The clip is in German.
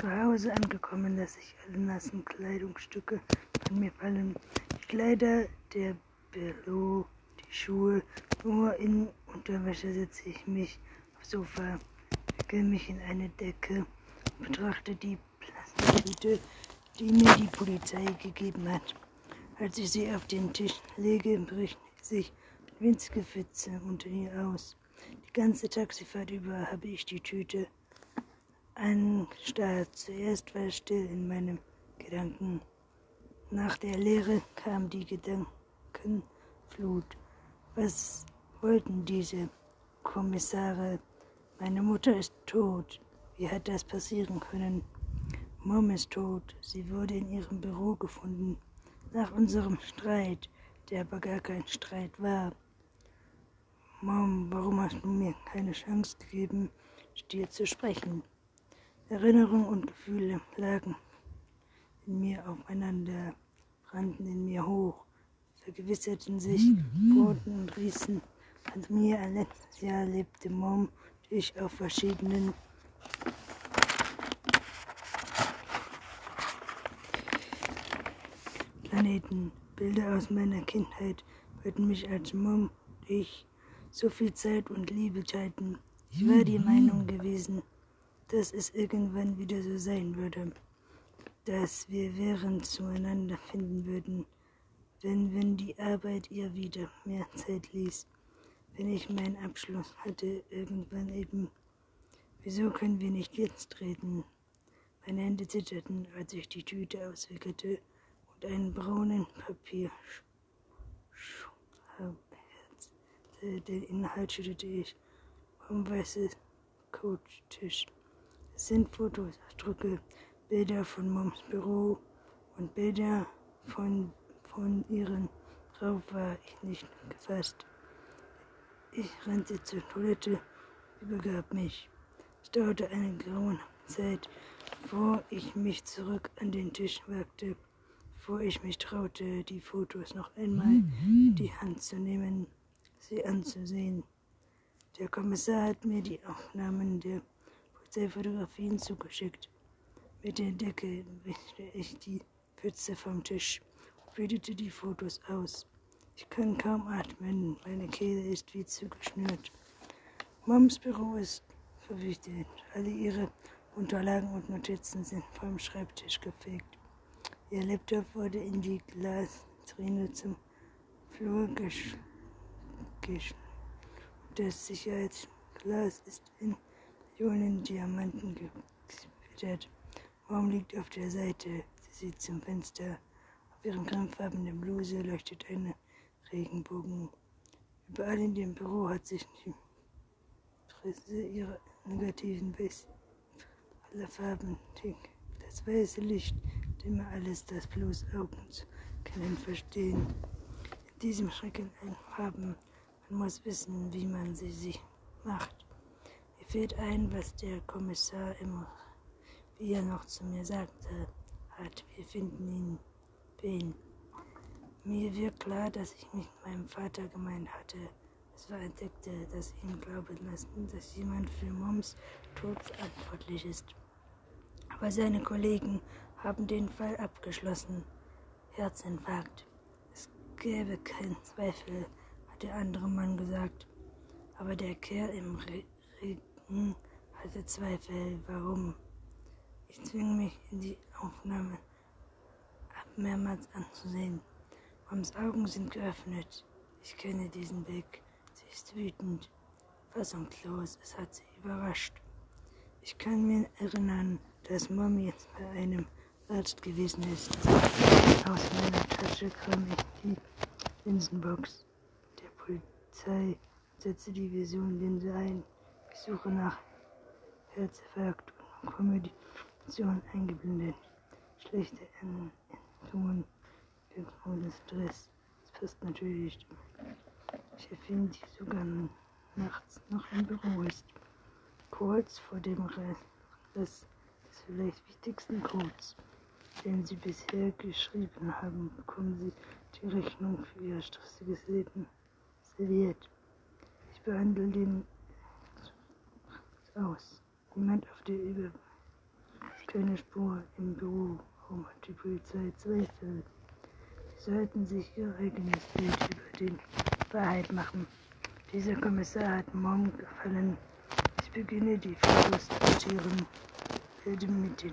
Zu Hause angekommen, lasse ich alle nassen Kleidungsstücke von mir fallen. Die Kleider, der Büro, die Schuhe. Nur in Unterwäsche setze ich mich aufs Sofa, wickel mich in eine Decke und betrachte die Plastiktüte, die mir die Polizei gegeben hat. Als ich sie auf den Tisch lege, bricht sich winzige Pfütze unter ihr aus. Die ganze Taxifahrt über habe ich die Tüte anstarrt. Zuerst war es still in meinen Gedanken. Nach der Lehre kam die Gedankenflut. Was wollten diese Kommissare? Meine Mutter ist tot. Wie hat das passieren können? Mom ist tot. Sie wurde in ihrem Büro gefunden. Nach unserem Streit, der aber gar kein Streit war. Mom, warum hast du mir keine Chance gegeben, mit dir zu sprechen? Erinnerungen und Gefühle lagen in mir aufeinander, brannten in mir hoch, vergewisserten sich, bohrten und rießen an mir. Ein letztes Jahr lebte Mom und ich auf verschiedenen Planeten. Bilder aus meiner Kindheit würden mich als Mom und ich so viel Zeit und Liebe teilten. Ich war die Meinung gewesen, dass es irgendwann wieder so sein würde, dass wir während zueinander finden würden, wenn, wenn die Arbeit ihr wieder mehr Zeit ließ, wenn ich meinen Abschluss hatte, irgendwann eben. Wieso können wir nicht jetzt reden? Meine Hände zitterten, als ich die Tüte auswickelte und einen braunen Papier den Inhalt schüttete ich vom weißen Couchtisch. Sind Fotos, Ausdrücke, Bilder von Moms Büro und Bilder von, von ihren. Drauf war ich nicht gefasst. Ich rannte zur Toilette, übergab mich. Es dauerte eine graue Zeit, bevor ich mich zurück an den Tisch wagte, bevor ich mich traute, die Fotos noch einmal in die Hand zu nehmen, sie anzusehen. Der Kommissar hat mir die Aufnahmen der Polizeifotografien zugeschickt. Mit der Decke wischte ich die Pfütze vom Tisch und bildete die Fotos aus. Ich kann kaum atmen, meine Kehle ist wie zugeschnürt. Moms Büro ist verwüstet. Alle ihre Unterlagen und Notizen sind vom Schreibtisch gefegt. Ihr Laptop wurde in die Glasvitrine zum Flur gesch gesch Das Sicherheitsglas ist in Millionen Diamanten gefüttert. Mom liegt auf der Seite. Sie sieht zum Fenster. Auf ihren cremefarbigen Bluse leuchtet eine Regenbogen. Überall in dem Büro hat sich die Presse ihre negativen Biss aller Farben das weiße Licht, immer alles, das bloß Augen können verstehen. In diesem Schrecken ein Farben, man muss wissen, wie man sie sich macht. Fällt ein, was der Kommissar immer, wie er noch zu mir sagte, hat. Wir finden ihn, wen. Mir wird klar, dass ich mit meinem Vater gemeint hatte. Es war entdeckte, dass ihm glauben lassen, dass jemand für Moms Tod verantwortlich ist. Aber seine Kollegen haben den Fall abgeschlossen. Herzinfarkt. Es gäbe keinen Zweifel, hat der andere Mann gesagt. Aber der Kerl im Regen hatte Zweifel. Warum? Ich zwinge mich in die Aufnahme ab mehrmals anzusehen. Moms Augen sind geöffnet. Ich kenne diesen Blick. Sie ist wütend, fassungslos. Es hat sie überrascht. Ich kann mir erinnern, dass Mom jetzt bei einem Arzt gewesen ist. Aus meiner Tasche kam ich die Linsenbox der Polizei und setze die Vision-Linse ein. Suche nach Herzinfarkt und Kommunikation eingeblendet. Schlechte Endungen, wirkungsvolles Stress. Das passt natürlich. Ich erfinde die sogar nachts noch im Büro ist. Kurz vor dem Rest des vielleicht wichtigsten Codes, den Sie bisher geschrieben haben, bekommen Sie die Rechnung für Ihr stressiges Leben serviert. Ich behandle den aus. Niemand auf der Über keine Spur im Büro. Hat die Polizei zwei Fälle? Sie sollten sich ihr eigenes Bild über die Wahrheit machen. Dieser Kommissar hat Mom gefallen. Ich beginne die Fotos zu sortieren, werde mit den